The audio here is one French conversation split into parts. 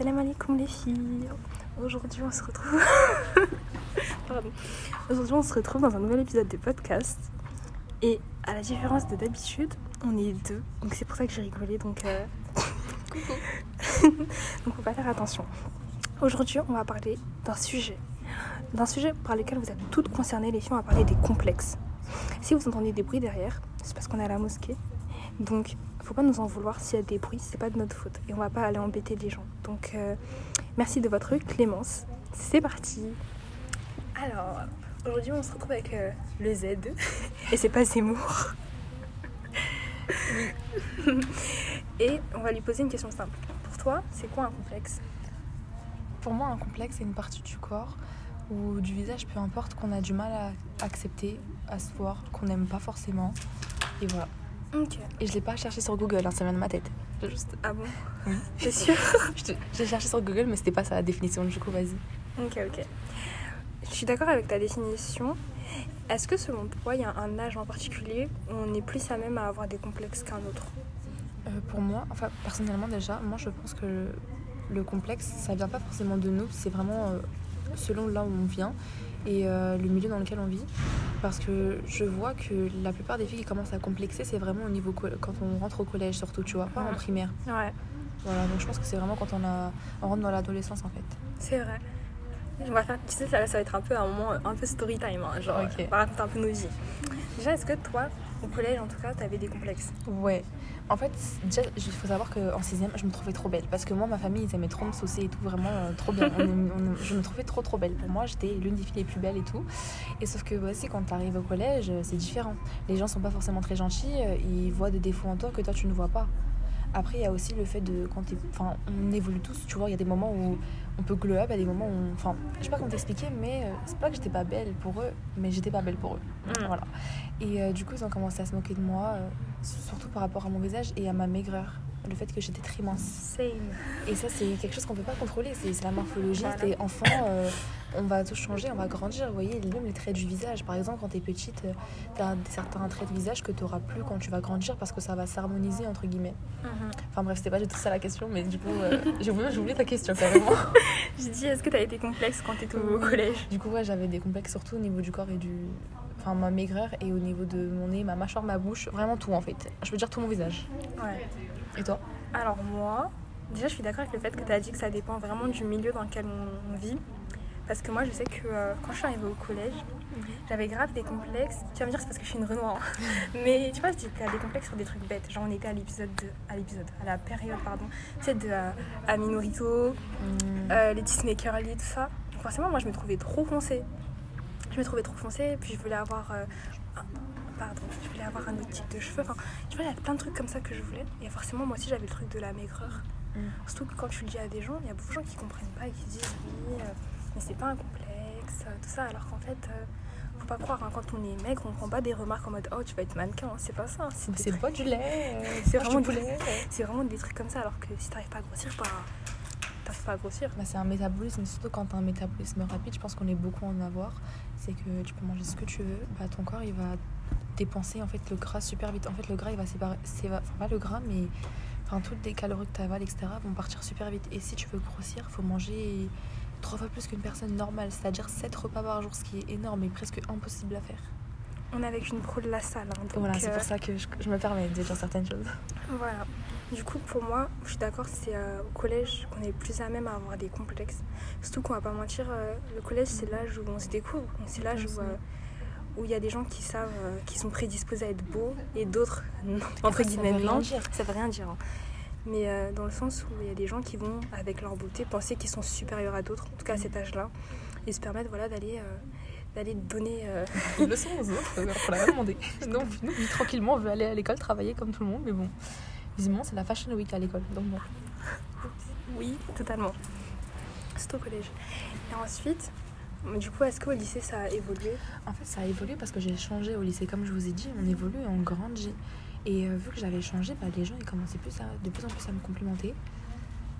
Salam alaikum les filles. Aujourd'hui on se retrouve. Pardon. Aujourd'hui on se retrouve dans un nouvel épisode de podcast. Et à la différence de d'habitude, on est deux. Donc c'est pour ça que j'ai rigolé. Donc, euh... donc on va faire attention. Aujourd'hui on va parler d'un sujet. D'un sujet par lequel vous êtes toutes concernées les filles. On va parler des complexes. Si vous entendez des bruits derrière, c'est parce qu'on est à la mosquée. Donc faut pas nous en vouloir s'il y a des bruits, c'est pas de notre faute et on va pas aller embêter les gens. Donc euh, merci de votre clémence. C'est parti. Alors aujourd'hui on se retrouve avec euh, le Z et c'est pas Zemmour. et on va lui poser une question simple. Pour toi, c'est quoi un complexe? Pour moi, un complexe, c'est une partie du corps ou du visage, peu importe, qu'on a du mal à accepter, à se voir, qu'on n'aime pas forcément. Et voilà. Ok. Et je l'ai pas cherché sur Google, hein, ça vient de ma tête. Juste... Ah bon Oui. T'es sûr Je te- J'ai cherché sur Google, mais c'était pas ça la définition, du coup, vas-y. Ok, ok. Je suis d'accord avec ta définition. Est-ce que selon toi, il y a un âge en particulier où on est plus à même à avoir des complexes qu'un autre? Euh, pour moi, enfin, personnellement, déjà, moi, je pense que le, le complexe, ça vient pas forcément de nous, c'est vraiment euh, selon là où on vient et euh, le milieu dans lequel on vit. Parce que je vois que la plupart des filles qui commencent à complexer, c'est vraiment au niveau quand on rentre au collège, surtout, tu vois, pas en primaire. Ouais, Voilà, donc je pense que c'est vraiment quand on, a, on rentre dans l'adolescence en fait. c'est vrai. On va faire, tu sais, ça, ça va être un peu un moment un peu story time, hein, genre Ok. on va raconter un peu nos vies. Déjà, est-ce que toi, au collège en tout cas, t'avais des complexes? Ouais. En fait, déjà, il faut savoir qu'en 6ème, je me trouvais trop belle. Parce que moi, ma famille, ils aimaient trop me saucer et tout, vraiment euh, trop bien. Je me trouvais trop, trop belle. Pour moi, j'étais l'une des filles les plus belles et tout. Et sauf que, aussi, quand tu au collège, euh, c'est différent. Les gens sont pas forcément très gentils, euh, ils voient des défauts en toi que toi, tu ne vois pas. Après, il y a aussi le fait de. Quand Enfin, on évolue tous, tu vois. Il y a des moments où on peut glow up, il y a des moments où. on- Enfin, je sais pas comment t'expliquer, mais euh, c'est pas que j'étais pas belle pour eux, mais j'étais pas belle pour eux. Mm. Voilà. Et euh, du coup, ils ont commencé à se moquer de moi, euh, surtout par rapport à mon visage et à ma maigreur. Le fait que j'étais très mince. Same. Et ça, c'est quelque chose qu'on peut pas contrôler. C'est la morphologie. Voilà. Enfant, euh, on va tout changer, on va grandir. Vous voyez, même les traits du visage. Par exemple, quand t'es petite, euh, t'as certains traits de visage que t'auras plus quand tu vas grandir parce que ça va s'harmoniser, entre guillemets. Enfin bref, c'était pas du tout ça la question, mais du coup, euh, j'ai oublié, j'ai oublié ta question carrément. Je dis, est-ce que t'avais des complexes quand t'étais au collège? Du coup, ouais, j'avais des complexes surtout au niveau du corps et du. Enfin, ma maigreur et au niveau de mon nez, ma mâchoire, ma bouche, vraiment tout en fait. Je veux dire tout mon visage. Ouais. Et toi? Alors moi, déjà je suis d'accord avec le fait que tu as dit que ça dépend vraiment du milieu dans lequel on, vit. Parce que moi je sais que euh, quand je suis arrivée au collège, j'avais grave des complexes. Tu vas me dire c'est parce que je suis une Renoir. hein. Mais tu vois, j'étais à des complexes sur des trucs bêtes. Genre on était à l'épisode de... à l'épisode, à la période pardon, tu sais de euh, Aminorito, euh, les Disney Curly, tout ça. Donc forcément moi je me trouvais trop foncée. Je me trouvais trop foncée, puis je voulais avoir... euh, un- Pardon, je voulais avoir un autre type de cheveux. Enfin, tu vois, il y a plein de trucs comme ça que je voulais. Et forcément, moi aussi, j'avais le truc de la maigreur. Mm. Surtout que quand tu le dis à des gens, il y a beaucoup de gens qui comprennent pas et qui disent oui, euh, mais c'est pas un complexe, euh, tout ça. Alors qu'en fait, euh, faut pas croire, hein, quand on est maigre, on prend pas des remarques en mode oh, tu vas être mannequin. hein. C'est pas ça. C'est des C'est pas du lait, C'est vraiment du poulet. c'est vraiment des trucs comme ça. Alors que si t'arrives pas à grossir, bah, t'arrives pas à grossir. Bah, c'est un métabolisme, surtout quand t'as un métabolisme rapide, je pense qu'on est beaucoup à en avoir. C'est que tu peux manger ce que tu veux, bah, ton corps il va dépenser en fait le gras super vite. En fait, le gras il va séparer, c'est enfin pas le gras, mais enfin toutes les calories que tu avales, etc. vont partir super vite. Et si tu veux grossir, faut manger trois fois plus qu'une personne normale, c'est-à-dire 7 repas par jour, ce qui est énorme et presque impossible à faire. On est avec une pro de la salle. hein, donc, voilà, c'est euh, pour ça que je, je me permets de dire certaines choses. Voilà. Du coup, pour moi, je suis d'accord, c'est euh, au collège qu'on est plus à même à avoir des complexes. Surtout qu'on va pas mentir, euh, le collège, c'est l'âge où on se découvre. C'est l'âge où euh, où il y a des gens qui savent, qui sont prédisposés à être beaux et d'autres, non, entre Ça guillemets, veut rien non. dire. Ça veut rien dire. hein. Mais dans le sens où il y a des gens qui vont, avec leur beauté, penser qu'ils sont supérieurs à d'autres, en tout cas à cet âge-là, et se permettre voilà, d'aller d'aller donner. euh, Une leçon aux autres, faut la demander. Non, nous, tranquillement, on veut aller à l'école, travailler comme tout le monde, mais bon. Visiblement, c'est la fashion week à l'école, donc bon. Oui, totalement. C'est au collège. Et ensuite, du coup, est-ce qu'au lycée ça a évolué? En fait, ça a évolué parce que j'ai changé au lycée. Comme je vous ai dit, on évolue et on grandit. Et euh, vu que j'avais changé, bah, les gens ils commençaient plus à, de plus en plus à me complimenter.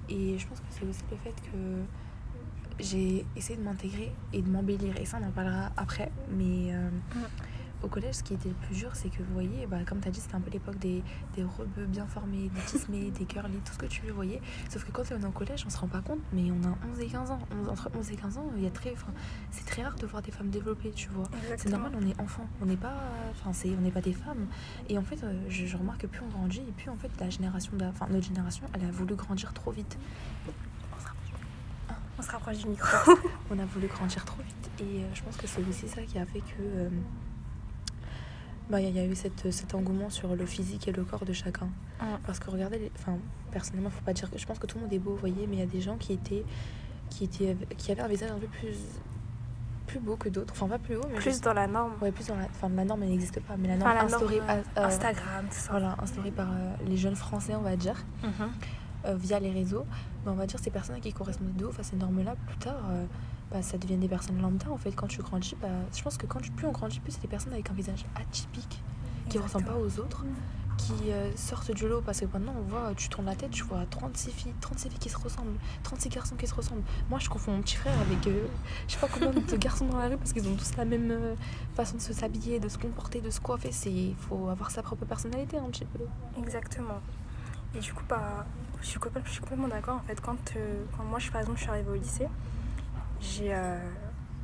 Et je pense que c'est aussi le fait que j'ai essayé de m'intégrer et de m'embellir. Et ça, on en parlera après. Mais euh, au collège, ce qui était le plus dur, c'est que vous voyez, bah, comme tu as dit, c'était un peu l'époque des, des rebeux bien formés, des tismés, des curly, tout ce que tu veux, voyez. Sauf que quand on est au collège, on se rend pas compte, mais on a 11 et 15 ans. On- entre 11 et 15 ans, il y a très, c'est très rare de voir des femmes développées, tu vois. C'est normal, on est enfant, on n'est pas, enfin, c'est, on n'est pas des femmes. Et en fait, euh, je, je remarque que plus on grandit, et plus en fait, la génération, enfin, notre génération, elle a voulu grandir trop vite. On se rapproche du micro. On a voulu grandir trop vite. Et euh, je pense que c'est aussi ça qui a fait que. euh, bah, il y, y a eu cette, cet engouement sur le physique et le corps de chacun. Parce que regardez, les- enfin, personnellement, faut pas dire que je pense que tout le monde est beau, vous voyez, mais il y a des gens qui étaient, qui étaient, qui avaient un visage un peu plus, plus beau que d'autres. Enfin, pas plus haut, mais Plus juste- dans la norme. ouais, plus dans la, enfin, la norme elle n'existe pas, mais la norme Enfin, la norme, instaurée, euh, euh, Instagram, tout ça. voilà, instaurée par euh, les jeunes Français, on va dire, Mhm. euh, via les réseaux, bah, on va dire ces personnes qui correspondent de ouf à ces normes-là, plus tard, bah, ça devient des personnes lambda en fait. Quand tu grandis, bah, je pense que quand tu- plus on grandit, plus c'est des personnes avec un visage atypique, qui ne ressemblent pas aux autres, qui euh, sortent du lot. Parce que maintenant, on voit, tu tournes la tête, tu vois 36 filles, 36 filles qui se ressemblent, 36 garçons qui se ressemblent. Moi, je confonds mon petit frère avec euh, je sais pas combien de garçons dans la rue parce qu'ils ont tous la même euh, façon de se s'habiller, de se comporter, de se coiffer. Il faut avoir sa propre personnalité un petit peu. Exactement. Et du coup, bah, je suis complètement, d'accord. En fait, quand, euh, quand moi, je, par exemple, je suis arrivée au lycée, j'ai. Euh,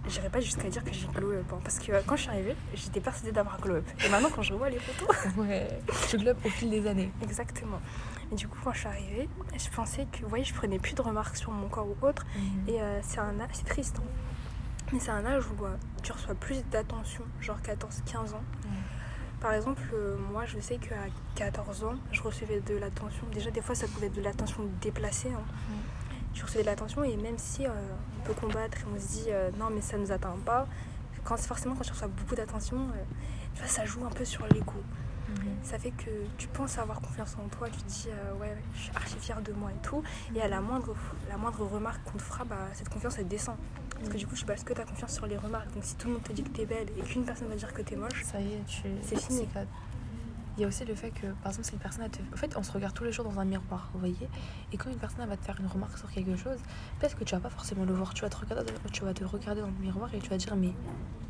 J'irai pas jusqu'à dire que j'ai glow up. hein, parce que euh, quand je suis arrivée, j'étais persuadée d'avoir glow up. Et maintenant, quand je revois les photos. Ouais, je globe au fil des années. Exactement. Et du coup, quand je suis arrivée, je pensais que, vous voyez, je prenais plus de remarques sur mon corps ou autre. Et euh, c'est un âge, c'est triste, hein. mais c'est un âge où euh, tu reçois plus d'attention, genre 14-15 ans. Par exemple, moi je sais qu'à 14 ans, je recevais de l'attention. Déjà, des fois, ça pouvait être de l'attention déplacée. hein. Je recevais de l'attention et même si euh, on peut combattre et on se dit euh, non, mais ça nous atteint pas, quand, forcément, quand tu reçois beaucoup d'attention, euh, ça joue un peu sur l'ego. Ça fait que tu penses avoir confiance en toi, tu te dis ouais, je suis archi fière de moi et tout. Et à la moindre, la moindre remarque qu'on te fera, bah, cette confiance elle descend. Parce que du coup, tu bases que ta confiance sur les remarques. Donc si tout le monde te dit que t'es belle et qu'une personne va dire que t'es moche, Ça y est, tu... C'est fini. pas- Il y a aussi le fait que, par exemple, si une personne elle te... En fait, on se regarde tous les jours dans un miroir, vous voyez Et quand une personne va te faire une remarque sur quelque chose, peut-être que tu vas pas forcément le voir. Tu vas te regarder, tu vas te regarder dans le miroir et tu vas dire, mais...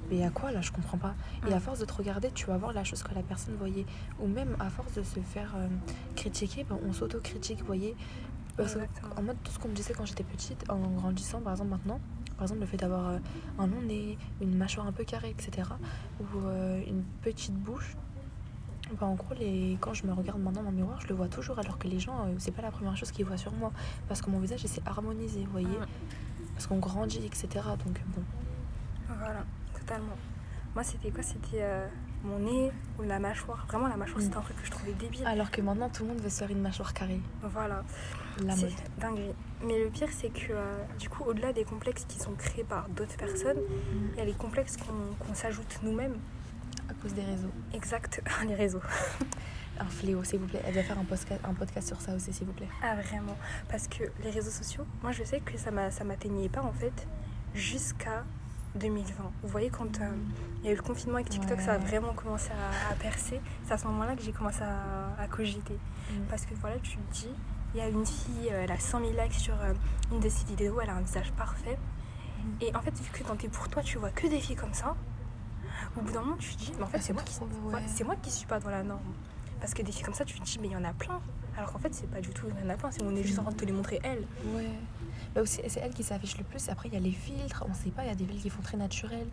Mais à quoi là Je comprends pas. Et à force de te regarder, tu vas voir la chose que la personne voyait. Ou même à force de se faire euh, critiquer, ben, on s'auto-critique, vous voyez Parce que, en mode, tout ce qu'on me disait quand j'étais petite, en grandissant, par exemple, maintenant, par exemple, le fait d'avoir euh, un long nez, une mâchoire un peu carrée, etc., ou euh, une petite bouche, bah, en gros, les... quand je me regarde maintenant dans le miroir, je le vois toujours, alors que les gens, euh, c'est pas la première chose qu'ils voient sur moi, parce que mon visage, il s'est harmonisé, vous voyez Ouais. Parce qu'on grandit, etc., donc bon. voilà, totalement. Moi, c'était quoi? C'était euh, mon nez ou la mâchoire. Vraiment, la mâchoire, Mm. c'était un truc que je trouvais débile. Alors que maintenant, tout le monde veut se faire une mâchoire carrée, Voilà. la C'est mode. dinguerie. Mais le pire, c'est que euh, du coup, au-delà des complexes qui sont créés par d'autres personnes, il y a les complexes qu'on qu'on s'ajoute nous-mêmes. À cause des réseaux. Exact, les réseaux. Un fléau, s'il vous plaît. Elle doit faire un podcast, un podcast sur ça aussi, s'il vous plaît. Ah, vraiment. Parce que les réseaux sociaux, moi, je sais que ça m'a- ça m'atteignait pas, en fait, jusqu'à 2020. Vous voyez, quand euh, il y a eu le confinement avec TikTok, ça a vraiment commencé à, à percer. C'est à ce moment-là que j'ai commencé à, à cogiter. Mm. Parce que voilà, tu te dis, il y a une fille, euh, elle a 100 000 likes sur euh, une de ses vidéos, elle a un visage parfait. Mm. Et en fait, vu que dans tes pour toi, tu vois que des filles comme ça, au bout d'un moment, tu te dis, mais en fait, Ah, c'est moi, qui, ouais, moi qui suis pas dans la norme. Parce que des filles comme ça, tu te dis, mais il y en a plein. Alors qu'en fait, c'est pas du tout, a plein, c'est on est juste en train de te les montrer elles. Ouais. Bah aussi, c'est elle qui s'affiche le plus. Après, il y a les filtres, on sait pas, il y a des villes qui font très naturel.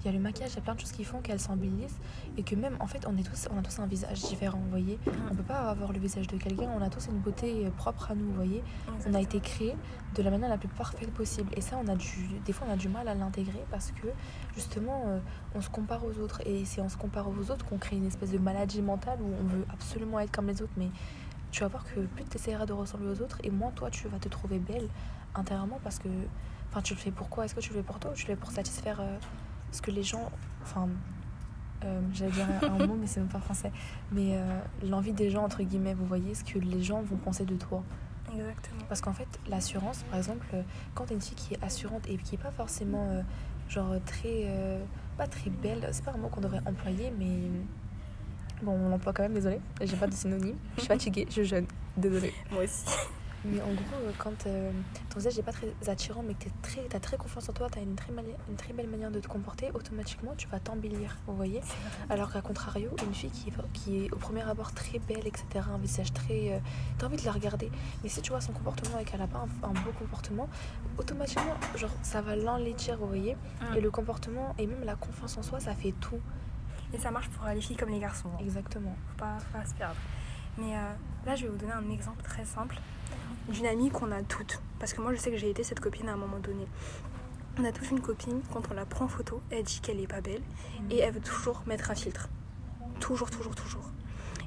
Il y a le maquillage, il y a plein de choses qui font qu'elles s'embellissent. Et que même, en fait, on, est tous, on a tous un visage différent, vous voyez. On peut pas avoir le visage de quelqu'un, on a tous une beauté euh, propre à nous, vous voyez. On a été créé de la manière la plus parfaite possible. Et ça, on a du, des fois, on a du mal à l'intégrer parce que, justement, euh, on se compare aux autres. Et c'est en se comparant aux autres qu'on crée une espèce de maladie mentale où on veut absolument être comme les autres. Mais tu vas voir que plus tu essaieras de ressembler aux autres, et moins toi, tu vas te trouver belle intérieurement parce que, enfin, tu le fais pourquoi Est-ce que tu le fais pour toi ou tu le fais pour satisfaire euh, ce que les gens, enfin, euh, j'allais dire un, un mot, mais c'est même pas français, mais euh, l'envie des gens, entre guillemets, vous voyez, ce que les gens vont penser de toi. Exactement. Parce qu'en fait, l'assurance, par exemple, quand t'es une fille qui est assurante et qui est pas forcément, genre, très, pas très belle, c'est pas un mot qu'on devrait employer, mais bon, on l'emploie quand même, désolé, j'ai pas de synonyme, je suis fatiguée, je jeûne, désolée. Moi aussi. Mais en gros, euh, quand euh, ton visage n'est pas très attirant, mais que tu très, as très confiance en toi, tu as une très, une très belle manière de te comporter, automatiquement, tu vas t'embellir, vous voyez Alors qu'à contrario, une fille qui est, qui est au premier abord très belle, etc., un visage très... euh, t'as envie de la regarder. Mais si tu vois son comportement et qu'elle n'a pas un, un beau comportement, automatiquement, genre, ça va l'enlaidir, vous voyez. Et le comportement et même la confiance en soi, ça fait tout. Et ça marche pour les filles comme les garçons. hein. Exactement. Faut pas, faut pas se perdre. Mais euh, là, je vais vous donner un exemple très simple d'une amie qu'on a toutes. Parce que moi, je sais que j'ai été cette copine à un moment donné. On a tous une copine, quand on la prend en photo, elle dit qu'elle est pas belle et elle veut toujours mettre un filtre. Toujours, toujours, toujours.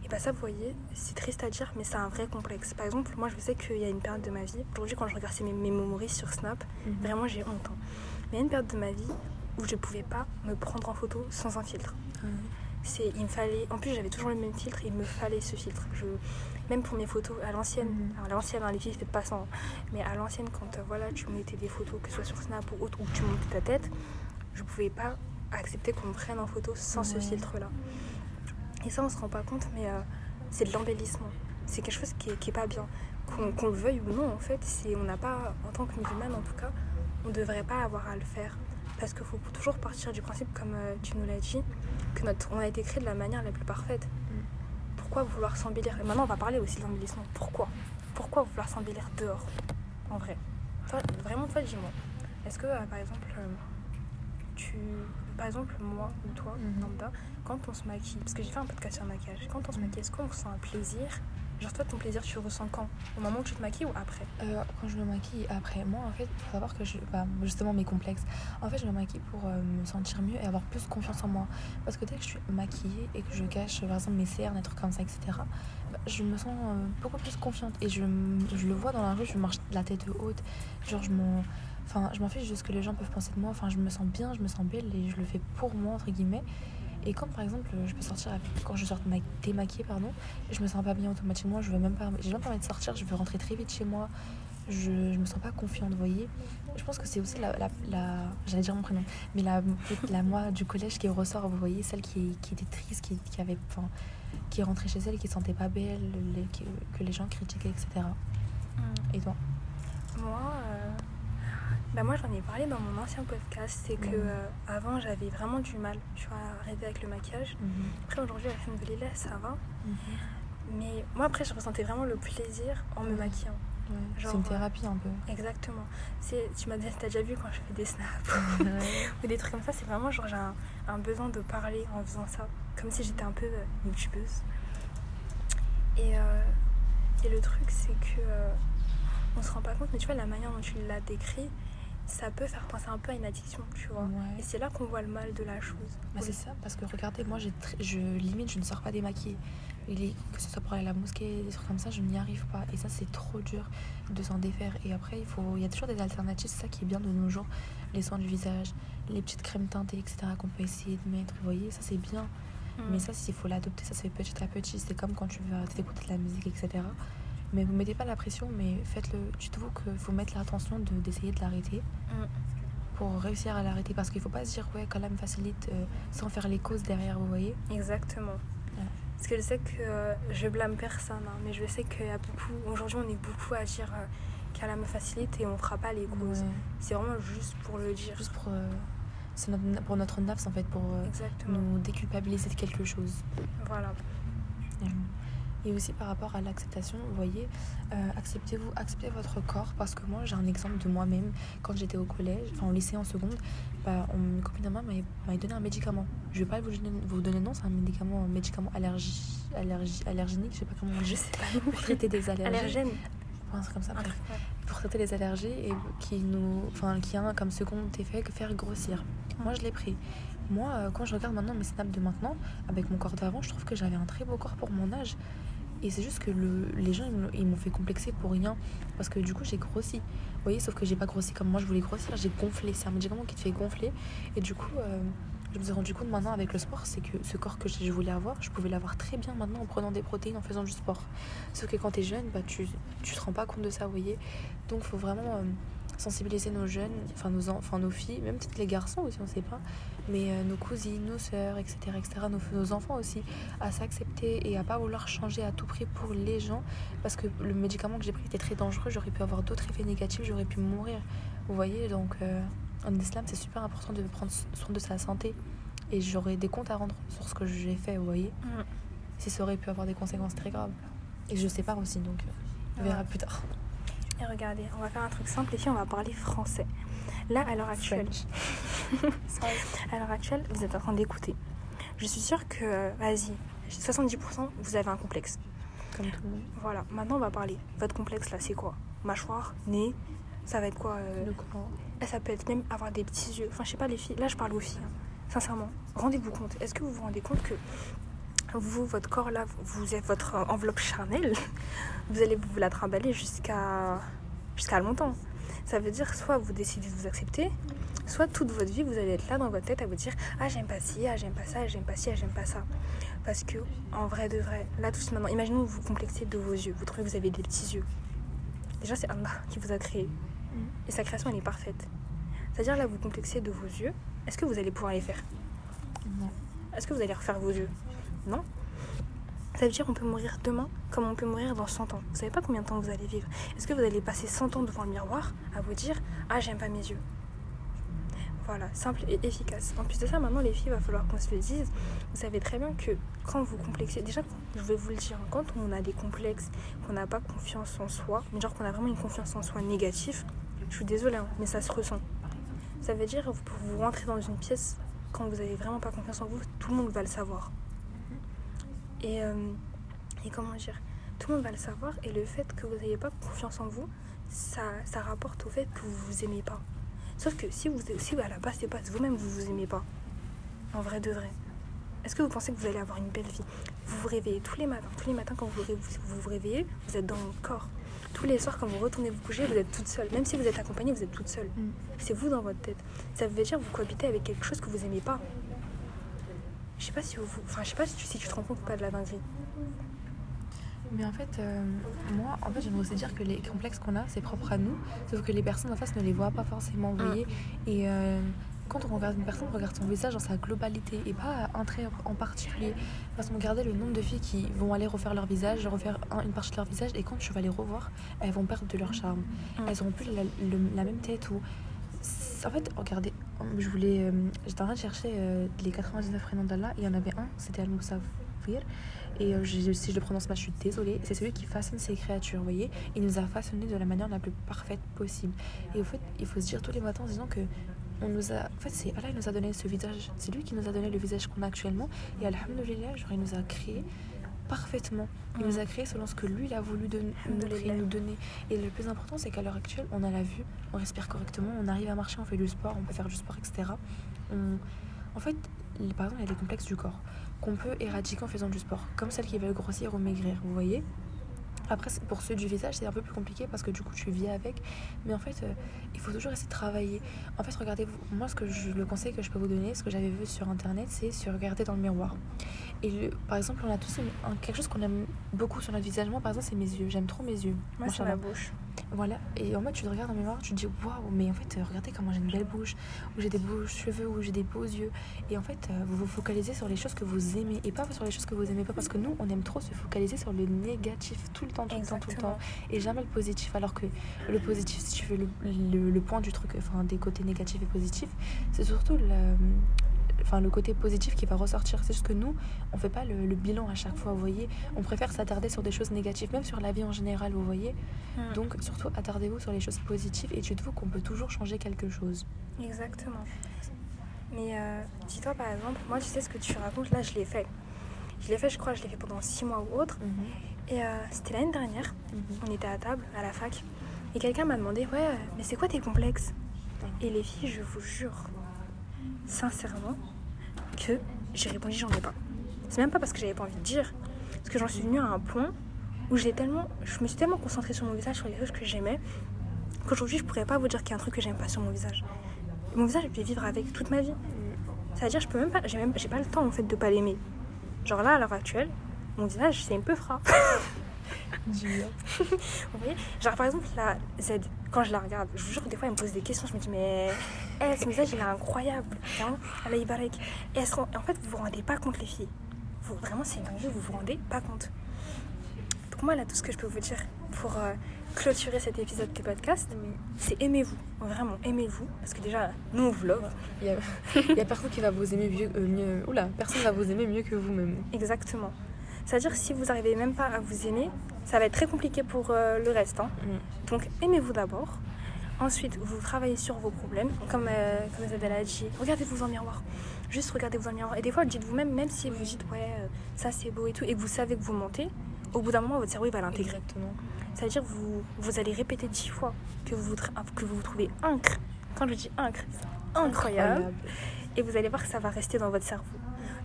Et bah ça, vous voyez, c'est triste à dire, mais c'est un vrai complexe. Par exemple, moi, je sais qu'il y a une période de ma vie, aujourd'hui, quand je regarde mes, mes memories sur Snap, Mhm. vraiment, j'ai honte. hein. Mais il y a une période de ma vie où je pouvais pas me prendre en photo sans un filtre. C'est, il me fallait, en plus j'avais toujours le même filtre, il me fallait ce filtre. Je, même pour mes photos à l'ancienne, Mhm. alors l'ancienne, hein, les filles, peut-être pas ça, hein, mais à l'ancienne, quand euh, voilà, tu mettais des photos, que ce soit sur Snap ou autre, ou que tu montais ta tête, je pouvais pas accepter qu'on me prenne en photo sans ce filtre-là. Et ça, on se rend pas compte, mais euh, c'est de l'embellissement. C'est quelque chose qui est, qui est pas bien. Qu'on, qu'on le veuille ou non, en fait, c'est, on n'a pas, en tant que musulmane en tout cas, on devrait pas avoir à le faire. Parce qu'il faut toujours partir du principe, comme euh, tu nous l'as dit, que notre, on a été créé de la manière la plus parfaite. Pourquoi vouloir s'embellir? Et maintenant, on va parler aussi de l'embellissement. Pourquoi? Pourquoi vouloir s'embellir dehors En vrai? Toi, vraiment, toi, dis-moi. Est-ce que, euh, par exemple, euh, tu. Par exemple, moi ou toi, Mhm. lambda, quand on se maquille, parce que j'ai fait un podcast sur le maquillage, quand on se Mhm. maquille, est-ce qu'on ressent un plaisir Genre, toi, ton plaisir, tu le ressens quand? Au moment où tu te maquilles ou après? Euh, quand je me maquille après, moi en fait, faut savoir que je. Bah, justement, mes complexes. En fait, je me maquille pour euh, me sentir mieux et avoir plus confiance en moi. Parce que dès que je suis maquillée et que je cache, par exemple, mes cernes, des trucs comme ça, etc., bah, je me sens euh, beaucoup plus confiante. Et je, je le vois dans la rue, je marche la tête haute. Genre, je m'en. Enfin, je m'en fiche de ce que les gens peuvent penser de moi. Enfin, je me sens bien, je me sens belle et je le fais pour moi, entre guillemets. Et quand par exemple je peux sortir quand je sors ma- démaquillée pardon, je me sens pas bien automatiquement, je veux même pas j'ai même pas envie de sortir, je veux rentrer très vite chez moi. Je, je me sens pas confiante, vous voyez. Je pense que c'est aussi la, la, la- j'allais dire mon prénom, mais la, la moi du collège qui ressort, vous voyez, celle qui, qui était triste, qui, qui avait enfin, qui est rentrée chez elle, qui se sentait pas belle, les- que, que les gens critiquaient, etc. Et toi? Moi, euh, bah moi j'en ai parlé dans mon ancien podcast, c'est que Mhm. euh, avant j'avais vraiment du mal, tu vois, à arriver avec le maquillage. Après aujourd'hui avec lila ça va, mais moi après je ressentais vraiment le plaisir en me maquillant. Ouais, c'est une euh, thérapie un peu. Exactement. Tu m'as t'as déjà vu quand je fais des snaps ou des trucs comme ça, c'est vraiment genre j'ai un, un besoin de parler en faisant ça, comme si j'étais un peu euh, une youtubeuse. Et, euh, et le truc c'est que euh, on se rend pas compte, mais tu vois la manière dont tu l'as décrit, ça peut faire penser un peu à une addiction, tu vois. Ouais. Et c'est là qu'on voit le mal de la chose. Bah, c'est ça, parce que regardez, moi, tr- je limite, je ne sors pas démaquillée. Que ce soit pour aller à la mosquée, des trucs comme ça, je n'y arrive pas. Et ça, c'est trop dur de s'en défaire. Et après, il, faut, il y a toujours des alternatives. C'est ça qui est bien de nos jours. Les soins du visage, les petites crèmes teintées, etc. qu'on peut essayer de mettre. Vous voyez, ça, c'est bien. Mm. Mais ça, s'il faut l'adopter, ça se fait petit à petit. C'est comme quand tu vas écouter de la musique, etc. Mais vous mettez pas la pression, mais faites-le. Dites-vous qu'il faut mettre l'attention de- d'essayer de l'arrêter Mm. pour réussir à l'arrêter. Parce qu'il faut pas se dire, ouais, quand même facilite euh, sans faire les causes derrière, vous voyez. Exactement. Parce que je sais que euh, je blâme personne, hein, mais je sais qu'il y a beaucoup. Aujourd'hui, on est beaucoup à dire euh, qu'elle me facilite et on fera pas les causes. Ouais. C'est vraiment juste pour le dire. Juste pour, euh, c'est notre, pour notre nafs en fait, pour euh, Exactement. nous déculpabiliser de quelque chose. Voilà. Et aussi par rapport à l'acceptation, vous voyez, euh, acceptez-vous, acceptez votre corps parce que moi j'ai un exemple de moi-même quand j'étais au collège, enfin au lycée en seconde, bah, on, une copine à moi m'avait donné un médicament. Je vais pas vous donner, vous donner le nom, c'est un médicament, un médicament allergie, allergie, allergénique, je sais pas comment on Je dit, sais pas. pour traiter des allergies. Allergène. Un truc comme ça, bref. Pour traiter les allergies et qui nous enfin qui a comme second effet que faire grossir. Moi je l'ai pris. Moi euh, quand je regarde maintenant mes snaps de maintenant avec mon corps d'avant je trouve que j'avais un très beau corps pour mon âge. Et c'est juste que le, les gens ils m'ont fait complexer pour rien. Parce que du coup j'ai grossi. Vous voyez sauf que j'ai pas grossi comme moi je voulais grossir. J'ai gonflé. C'est un médicament qui te fait gonfler. Et du coup euh, je me suis rendu compte maintenant avec le sport c'est que ce corps que je voulais avoir je pouvais l'avoir très bien maintenant en prenant des protéines en faisant du sport sauf que quand t'es jeune bah tu tu te rends pas compte de ça vous voyez donc faut vraiment euh, sensibiliser nos jeunes, enfin nos, en- enfin nos filles, même peut-être les garçons aussi, on sait pas, mais euh, nos cousines, nos sœurs, etc., etc., nos, nos enfants aussi, à s'accepter et à pas vouloir changer à tout prix pour les gens, parce que le médicament que j'ai pris était très dangereux, j'aurais pu avoir d'autres effets négatifs, j'aurais pu mourir. Vous voyez, donc euh, en islam, c'est super important de prendre soin de sa santé, et j'aurais des comptes à rendre sur ce que j'ai fait, vous voyez, Mm. si ça aurait pu avoir des conséquences très graves. Et je sais pas aussi, donc euh, on verra plus tard. Et regardez, on va faire un truc simple, on va parler français. Là, à l'heure actuelle, à l'heure actuelle, vous êtes en train d'écouter. Je suis sûre que, vas-y, 70% vous avez un complexe. Comme tout le monde. Voilà, maintenant on va parler. Votre complexe là, c'est quoi? Mâchoire, nez, ça va être quoi euh, Le ça peut être même avoir des petits yeux. Enfin, je sais pas, les filles. Là, je parle aux filles. hein. Sincèrement, rendez-vous compte. Est-ce que vous vous rendez compte que vous, votre corps là, vous êtes votre enveloppe charnelle, vous allez vous la trimballer jusqu'à jusqu'à longtemps. Ça veut dire soit vous décidez de vous accepter, soit toute votre vie vous allez être là dans votre tête à vous dire ah j'aime pas ci, ah j'aime pas ça, ah, j'aime pas ci, ah, j'aime pas ça. Parce que en vrai de vrai, là tout maintenant, imaginons que vous complexez de vos yeux, vous trouvez que vous avez des petits yeux. Déjà c'est Allah qui vous a créé et sa création elle est parfaite. C'est-à-dire là vous complexez de vos yeux, est-ce que vous allez pouvoir les faire? Non. Est-ce que vous allez refaire vos yeux? Non. Ça veut dire qu'on peut mourir demain comme on peut mourir dans 100 ans. Vous savez pas combien de temps vous allez vivre? Est-ce que vous allez passer 100 ans devant le miroir à vous dire Ah, j'aime pas mes yeux Voilà, simple et efficace. En plus de ça, maintenant, les filles, il va falloir qu'on se le dise. Vous savez très bien que quand vous complexez, déjà, je vais vous le dire, quand on a des complexes, qu'on n'a pas confiance en soi, mais genre qu'on a vraiment une confiance en soi négative, je suis désolée, hein, mais ça se ressent. Ça veut dire, vous, vous rentrez dans une pièce, quand vous avez vraiment pas confiance en vous, tout le monde va le savoir. Et, euh, et comment dire Tout le monde va le savoir et le fait que vous n'ayez pas confiance en vous, ça, ça rapporte au fait que vous vous aimez pas. Sauf que si, vous, si à la base, c'est pas vous-même, vous vous aimez pas, en vrai de vrai, est-ce que vous pensez que vous allez avoir une belle vie? Vous vous réveillez tous les matins, tous les matins quand vous vous, réveillez, vous êtes dans votre corps. Tous les soirs, quand vous retournez vous coucher, vous êtes toute seule. Même si vous êtes accompagnée, vous êtes toute seule. Mm. C'est vous dans votre tête. Ça veut dire que vous cohabitez avec quelque chose que vous aimez pas. Je sais pas si vous, enfin, je sais pas si tu, si tu te rends compte ou pas de la dinguerie. Mais en fait, euh, moi, en fait, j'aimerais aussi dire que les complexes qu'on a, c'est propre à nous, sauf que les personnes en face ne les voient pas forcément, vous Mm. voyez. Et euh, quand on regarde une personne, on regarde son visage dans sa globalité et pas un trait en particulier. Parce qu'on regardait le nombre de filles qui vont aller refaire leur visage, refaire un- une partie de leur visage, et quand tu vas les revoir, elles vont perdre de leur charme. Mm. Elles auront plus la, le- la même tête ou. En fait, regardez, je voulais. euh, J'étais en train de chercher euh, les 99 prénoms d'Allah, et il y en avait un, c'était Al-Moussafir. Et euh, je- si je le prononce mal, je suis désolée. C'est celui qui façonne ses créatures, vous voyez. Il nous a façonné de la manière la plus parfaite possible. Et au fait, il faut se dire tous les matins en disant que on nous a. En fait, c'est Allah qui nous a donné ce visage. C'est lui qui nous a donné le visage qu'on a actuellement. Et Alhamdulillah, genre, il nous a créé parfaitement. Il nous a créé selon ce que lui il a voulu de nous créer, nous donner. Et le plus important, c'est qu'à l'heure actuelle, on a la vue, on respire correctement, on arrive à marcher, on fait du sport, on peut faire du sport, etc. On- En fait, il- par exemple, il y a des complexes du corps qu'on peut éradiquer en faisant du sport, comme celles qui veulent grossir ou maigrir, vous voyez? Après, pour ceux du visage, c'est un peu plus compliqué parce que du coup, tu vis avec. Mais en fait, euh, il faut toujours essayer de travailler. En fait, regardez, vous- moi, ce que je, le conseil que je peux vous donner, ce que j'avais vu sur internet, c'est se regarder dans le miroir. Et le- par exemple, on a tous une- un- quelque chose qu'on aime beaucoup sur notre visage. Moi, par exemple, c'est mes yeux. J'aime trop mes yeux. Moi, c'est ma bouche. Voilà, et en fait, tu te regardes le miroir, tu te dis waouh, mais en fait, euh, regardez comment j'ai une belle bouche, ou j'ai des beaux cheveux, ou j'ai des beaux yeux. Et en fait, euh, vous vous focalisez sur les choses que vous aimez et pas sur les choses que vous aimez pas, parce que nous, on aime trop se focaliser sur le négatif tout le temps, tout le temps, tout le temps, et jamais le positif. Alors que le positif, si tu veux le, le- le point du truc, enfin des côtés négatifs et positifs, c'est surtout la- enfin, le côté positif qui va ressortir. C'est juste que nous, on fait pas le, le bilan à chaque fois, vous voyez. On préfère s'attarder sur des choses négatives, même sur la vie en général, vous voyez. Mm. Donc surtout attardez-vous sur les choses positives et dites-vous qu'on peut toujours changer quelque chose. Exactement. Mais euh, dis-toi par exemple, moi tu sais ce que tu racontes, là je l'ai fait. Je l'ai fait, je crois, je l'ai fait pendant six mois ou autre. Et euh, c'était l'année dernière, on était à table à la fac. Et quelqu'un m'a demandé, ouais, euh, mais c'est quoi tes complexes? Et les filles, je vous jure, sincèrement, que j'ai répondu j'en ai pas. C'est même pas parce que j'avais pas envie de dire, parce que j'en suis venue à un point où j'ai tellement, je me suis tellement concentrée sur mon visage, sur les choses que j'aimais, qu'aujourd'hui je pourrais pas vous dire qu'il y a un truc que j'aime pas sur mon visage. Mon visage, je vais vivre avec toute ma vie. C'est-à-dire, je peux même pas, j'ai même, j'ai pas le temps en fait de pas l'aimer. Genre là, à l'heure actuelle, mon visage, c'est un peu. Dis-le. Vous voyez? Genre par exemple, la Z, quand je la regarde, je vous jure que des fois, elle me pose des questions. Je me dis, mais eh, ce message, il est incroyable. Vraiment, Allah Ibarek. Et en fait, vous vous rendez pas compte, les filles vous, Vraiment, c'est une dinguerie, vous vous rendez pas compte. Donc, moi, là, tout ce que je peux vous dire pour euh, clôturer cet épisode de podcast, c'est aimez-vous. Vraiment, aimez-vous. Parce que déjà, nous, on vous love. Il y a, il y a personne qui va vous aimer mieux, euh, mieux. Oula, personne va vous aimer mieux que vous-même. Exactement. C'est-à-dire si vous n'arrivez même pas à vous aimer, ça va être très compliqué pour euh, le reste. hein. Mm. Donc aimez-vous d'abord. Ensuite, vous travaillez sur vos problèmes. Comme, euh, comme Zadel a dit, regardez-vous dans le miroir. Juste regardez-vous dans le miroir. Et des fois, dites vous-même, même si vous dites, ouais, euh, ça c'est beau et tout, et que vous savez que vous mentez, au bout d'un moment, votre cerveau il va l'intégrer. Exactement. C'est-à-dire que vous, vous allez répéter dix fois que vous, vous que vous vous trouvez incre. Quand je dis incre, c'est incroyable. Et vous allez voir que ça va rester dans votre cerveau.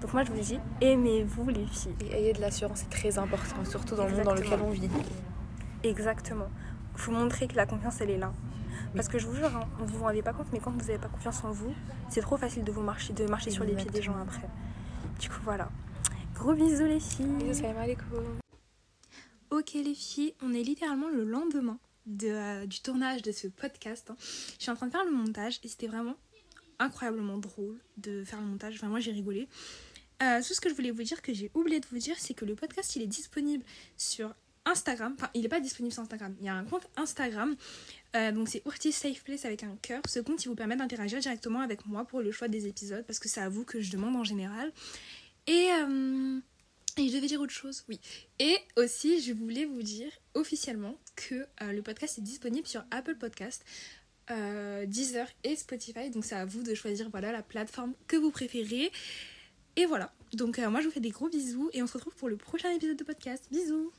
Donc moi, je vous dis, aimez-vous les filles. Et ayez de l'assurance, c'est très important, surtout dans le monde dans lequel Exactement. on vit. Exactement. Faut montrer que la confiance, elle est là. Parce que je vous jure, hein, vous vous rendez pas compte, mais quand vous n'avez pas confiance en vous, c'est trop facile de vous marcher, de marcher sur les pieds des gens après. Du coup, voilà. Gros bisous les filles. Bisous, salam alaikum. Ok les filles, on est littéralement le lendemain de, euh, du tournage de ce podcast. hein. Je suis en train de faire le montage et c'était vraiment incroyablement drôle de faire le montage. Vraiment, j'ai rigolé. Euh, tout ce que je voulais vous dire, que j'ai oublié de vous dire, c'est que le podcast, il est disponible sur Instagram. Enfin, il n'est pas disponible sur Instagram. Il y a un compte Instagram. Euh, donc, c'est Urti Safe Place avec un cœur. Ce compte, il vous permet d'interagir directement avec moi pour le choix des épisodes parce que c'est à vous que je demande en général. Et, euh, et je devais dire autre chose, oui. Et aussi, je voulais vous dire officiellement que euh, le podcast est disponible sur Apple Podcast, Deezer et Spotify. Donc c'est à vous de choisir voilà, la plateforme que vous préférez. Et voilà. Donc moi je vous fais des gros bisous et on se retrouve pour le prochain épisode de podcast. Bisous